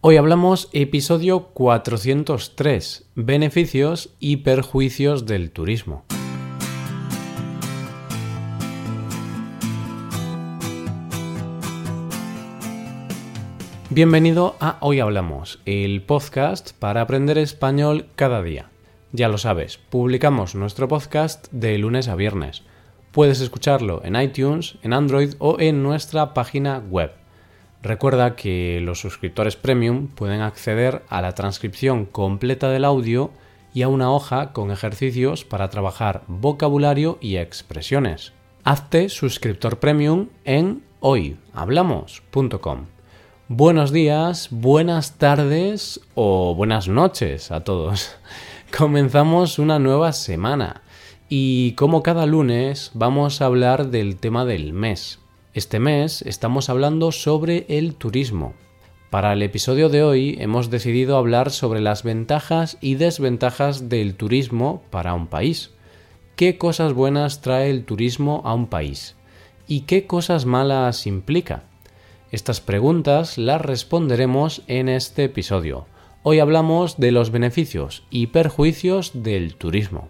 Hoy hablamos episodio 403, beneficios y perjuicios del turismo. Bienvenido a Hoy Hablamos, el podcast para aprender español cada día. Ya lo sabes, publicamos nuestro podcast de lunes a viernes. Puedes escucharlo en iTunes, en Android o en nuestra página web Recuerda que los suscriptores premium pueden acceder a la transcripción completa del audio y a una hoja con ejercicios para trabajar vocabulario y expresiones. Hazte suscriptor premium en hoyhablamos.com. Buenos días, buenas tardes o buenas noches a todos. Comenzamos una nueva semana y como cada lunes vamos a hablar del tema del mes, este mes estamos hablando sobre el turismo. Para el episodio de hoy hemos decidido hablar sobre las ventajas y desventajas del turismo para un país. ¿Qué cosas buenas trae el turismo a un país? ¿Y qué cosas malas implica? Estas preguntas las responderemos en este episodio. Hoy hablamos de los beneficios y perjuicios del turismo.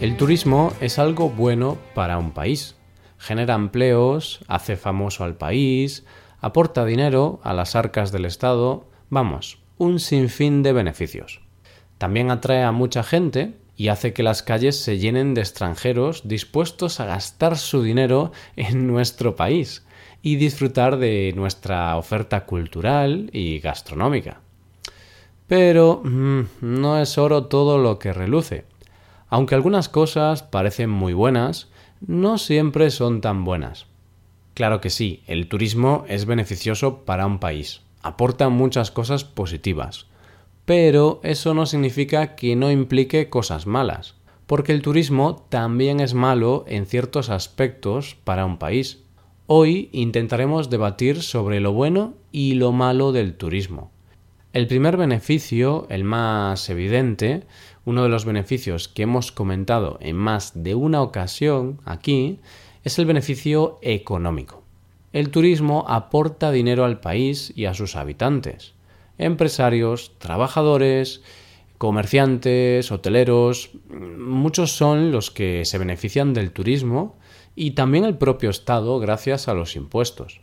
El turismo es algo bueno para un país. Genera empleos, hace famoso al país, aporta dinero a las arcas del Estado, vamos, un sinfín de beneficios. También atrae a mucha gente y hace que las calles se llenen de extranjeros dispuestos a gastar su dinero en nuestro país y disfrutar de nuestra oferta cultural y gastronómica. Pero mm, no es oro todo lo que reluce. Aunque algunas cosas parecen muy buenas, no siempre son tan buenas. Claro que sí, el turismo es beneficioso para un país, aporta muchas cosas positivas, pero eso no significa que no implique cosas malas, porque el turismo también es malo en ciertos aspectos para un país. Hoy intentaremos debatir sobre lo bueno y lo malo del turismo. El primer beneficio, el más evidente, uno de los beneficios que hemos comentado en más de una ocasión aquí es el beneficio económico. El turismo aporta dinero al país y a sus habitantes. Empresarios, trabajadores, comerciantes, hoteleros, muchos son los que se benefician del turismo y también el propio Estado gracias a los impuestos.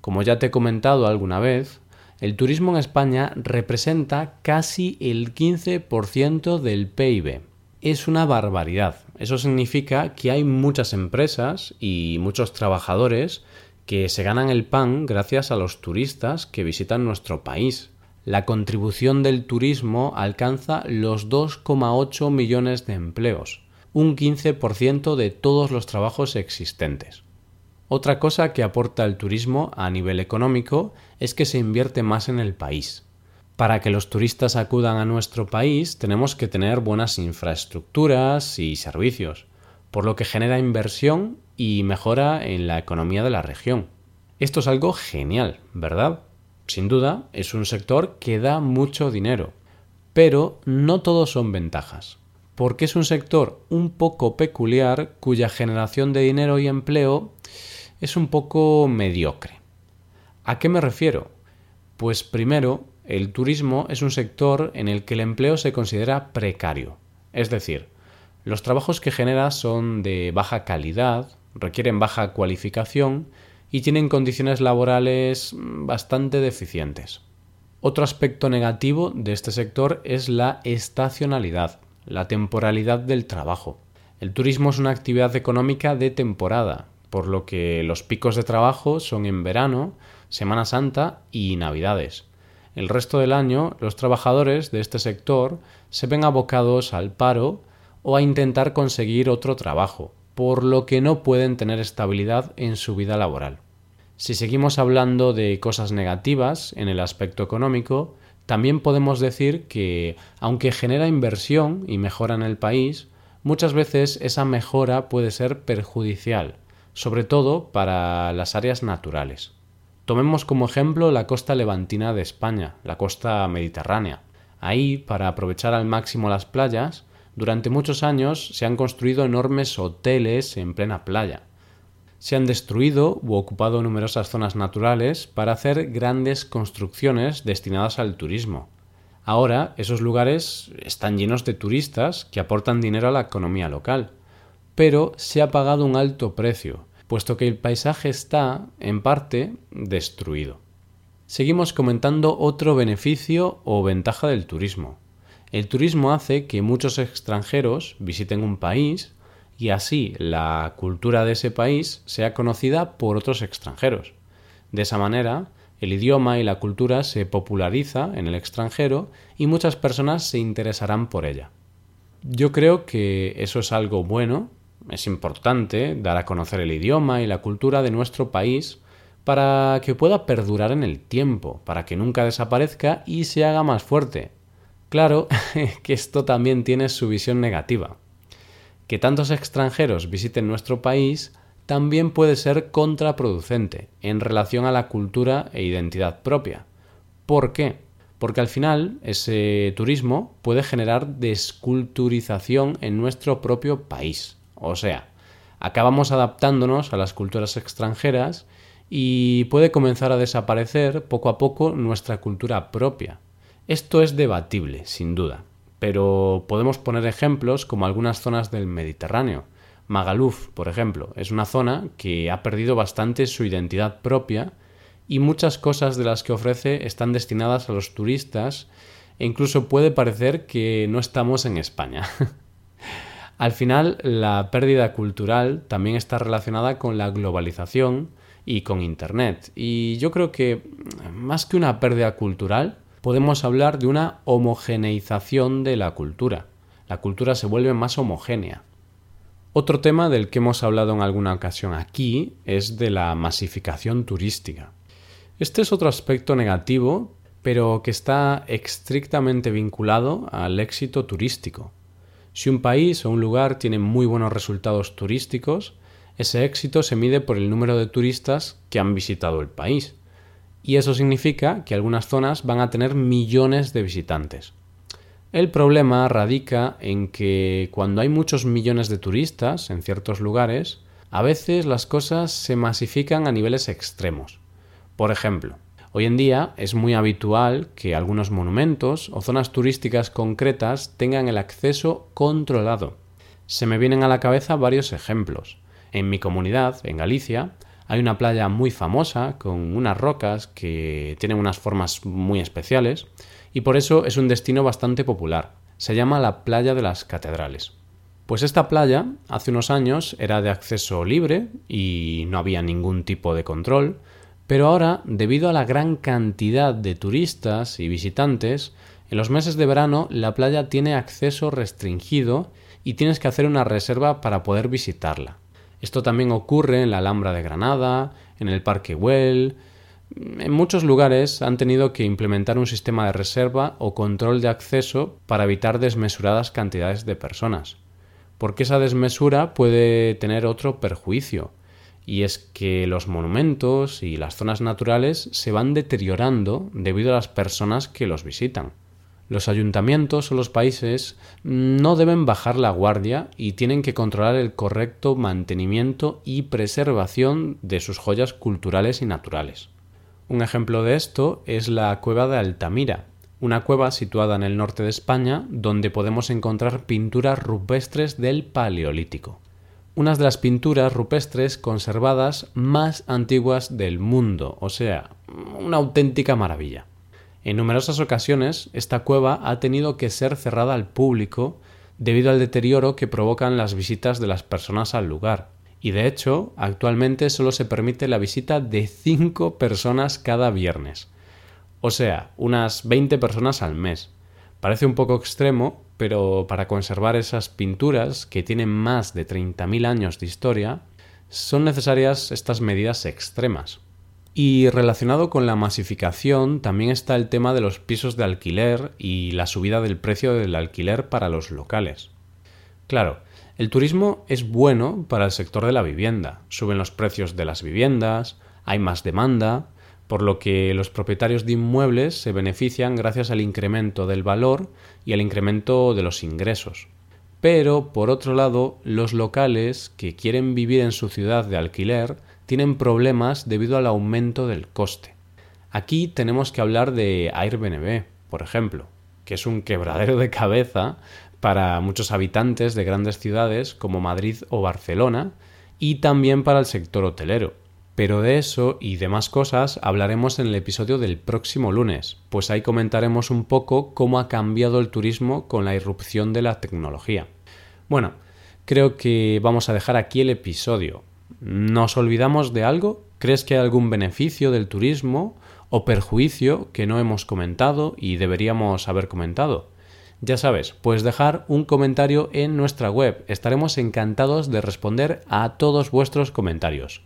Como ya te he comentado alguna vez, el turismo en España representa casi el 15% del PIB. Es una barbaridad. Eso significa que hay muchas empresas y muchos trabajadores que se ganan el pan gracias a los turistas que visitan nuestro país. La contribución del turismo alcanza los 2,8 millones de empleos, un 15% de todos los trabajos existentes. Otra cosa que aporta el turismo a nivel económico es que se invierte más en el país. Para que los turistas acudan a nuestro país tenemos que tener buenas infraestructuras y servicios, por lo que genera inversión y mejora en la economía de la región. Esto es algo genial, ¿verdad? Sin duda, es un sector que da mucho dinero, pero no todos son ventajas, porque es un sector un poco peculiar cuya generación de dinero y empleo es un poco mediocre. ¿A qué me refiero? Pues primero, el turismo es un sector en el que el empleo se considera precario. Es decir, los trabajos que genera son de baja calidad, requieren baja cualificación y tienen condiciones laborales bastante deficientes. Otro aspecto negativo de este sector es la estacionalidad, la temporalidad del trabajo. El turismo es una actividad económica de temporada, por lo que los picos de trabajo son en verano, Semana Santa y Navidades. El resto del año los trabajadores de este sector se ven abocados al paro o a intentar conseguir otro trabajo, por lo que no pueden tener estabilidad en su vida laboral. Si seguimos hablando de cosas negativas en el aspecto económico, también podemos decir que, aunque genera inversión y mejora en el país, muchas veces esa mejora puede ser perjudicial, sobre todo para las áreas naturales. Tomemos como ejemplo la costa levantina de España, la costa mediterránea. Ahí, para aprovechar al máximo las playas, Durante muchos años se han construido enormes hoteles en plena playa. Se han destruido u ocupado numerosas zonas naturales para hacer grandes construcciones destinadas al turismo. Ahora esos lugares están llenos de turistas que aportan dinero a la economía local, pero se ha pagado un alto precio, puesto que el paisaje está, en parte, destruido. Seguimos comentando otro beneficio o ventaja del turismo. El turismo hace que muchos extranjeros visiten un país y así la cultura de ese país sea conocida por otros extranjeros. De esa manera, el idioma y la cultura se populariza en el extranjero y muchas personas se interesarán por ella. Yo creo que eso es algo bueno, es importante dar a conocer el idioma y la cultura de nuestro país para que pueda perdurar en el tiempo, para que nunca desaparezca y se haga más fuerte, Claro que esto también tiene su visión negativa. Que tantos extranjeros visiten nuestro país también puede ser contraproducente en relación a la cultura e identidad propia. ¿Por qué? Porque al final ese turismo puede generar desculturización en nuestro propio país. O sea, acabamos adaptándonos a las culturas extranjeras y puede comenzar a desaparecer poco a poco nuestra cultura propia. Esto es debatible, sin duda, pero podemos poner ejemplos como algunas zonas del Mediterráneo. Magaluf, por ejemplo, es una zona que ha perdido bastante su identidad propia y muchas cosas de las que ofrece están destinadas a los turistas e incluso puede parecer que no estamos en España. Al final, la pérdida cultural también está relacionada con la globalización y con Internet. Y yo creo que más que una pérdida cultural, podemos hablar de una homogeneización de la cultura. La cultura se vuelve más homogénea. Otro tema del que hemos hablado en alguna ocasión aquí es de la masificación turística. Este es otro aspecto negativo, pero que está estrictamente vinculado al éxito turístico. Si un país o un lugar tiene muy buenos resultados turísticos, ese éxito se mide por el número de turistas que han visitado el país y eso significa que algunas zonas van a tener millones de visitantes. El problema radica en que cuando hay muchos millones de turistas en ciertos lugares, a veces las cosas se masifican a niveles extremos. Por ejemplo, hoy en día es muy habitual que algunos monumentos o zonas turísticas concretas tengan el acceso controlado. Se me vienen a la cabeza varios ejemplos. En mi comunidad, en Galicia, hay una playa muy famosa con unas rocas que tienen unas formas muy especiales y por eso es un destino bastante popular. Se llama la playa de las catedrales. Pues esta playa hace unos años era de acceso libre y no había ningún tipo de control, pero ahora, debido a la gran cantidad de turistas y visitantes, en los meses de verano la playa tiene acceso restringido y tienes que hacer una reserva para poder visitarla. Esto también ocurre en la Alhambra de Granada, en el Parque Güell. En muchos lugares han tenido que implementar un sistema de reserva o control de acceso para evitar desmesuradas cantidades de personas. Porque esa desmesura puede tener otro perjuicio, y es que los monumentos y las zonas naturales se van deteriorando debido a las personas que los visitan. Los ayuntamientos o los países no deben bajar la guardia y tienen que controlar el correcto mantenimiento y preservación de sus joyas culturales y naturales. Un ejemplo de esto es la cueva de Altamira, una cueva situada en el norte de España donde podemos encontrar pinturas rupestres del Paleolítico. Unas de las pinturas rupestres conservadas más antiguas del mundo, o sea, una auténtica maravilla. En numerosas ocasiones, esta cueva ha tenido que ser cerrada al público debido al deterioro que provocan las visitas de las personas al lugar. Y de hecho, actualmente solo se permite la visita de 5 personas cada viernes. O sea, unas 20 personas al mes. Parece un poco extremo, pero para conservar esas pinturas, que tienen más de 30.000 años de historia, son necesarias estas medidas extremas. Y relacionado con la masificación también está el tema de los pisos de alquiler y la subida del precio del alquiler para los locales. Claro, el turismo es bueno para el sector de la vivienda. Suben los precios de las viviendas, hay más demanda, por lo que los propietarios de inmuebles se benefician gracias al incremento del valor y al incremento de los ingresos. pero por otro lado, los locales que quieren vivir en su ciudad de alquiler tienen problemas debido al aumento del coste. Aquí tenemos que hablar de Airbnb, por ejemplo, que es un quebradero de cabeza para muchos habitantes de grandes ciudades como Madrid o Barcelona y también para el sector hotelero. Pero de eso y demás cosas hablaremos en el episodio del próximo lunes, pues ahí comentaremos un poco cómo ha cambiado el turismo con la irrupción de la tecnología. Bueno, creo que vamos a dejar aquí el episodio. ¿Nos olvidamos de algo? ¿Crees que hay algún beneficio del turismo o perjuicio que no hemos comentado y deberíamos haber comentado? Ya sabes, puedes dejar un comentario en nuestra web. Estaremos encantados de responder a todos vuestros comentarios.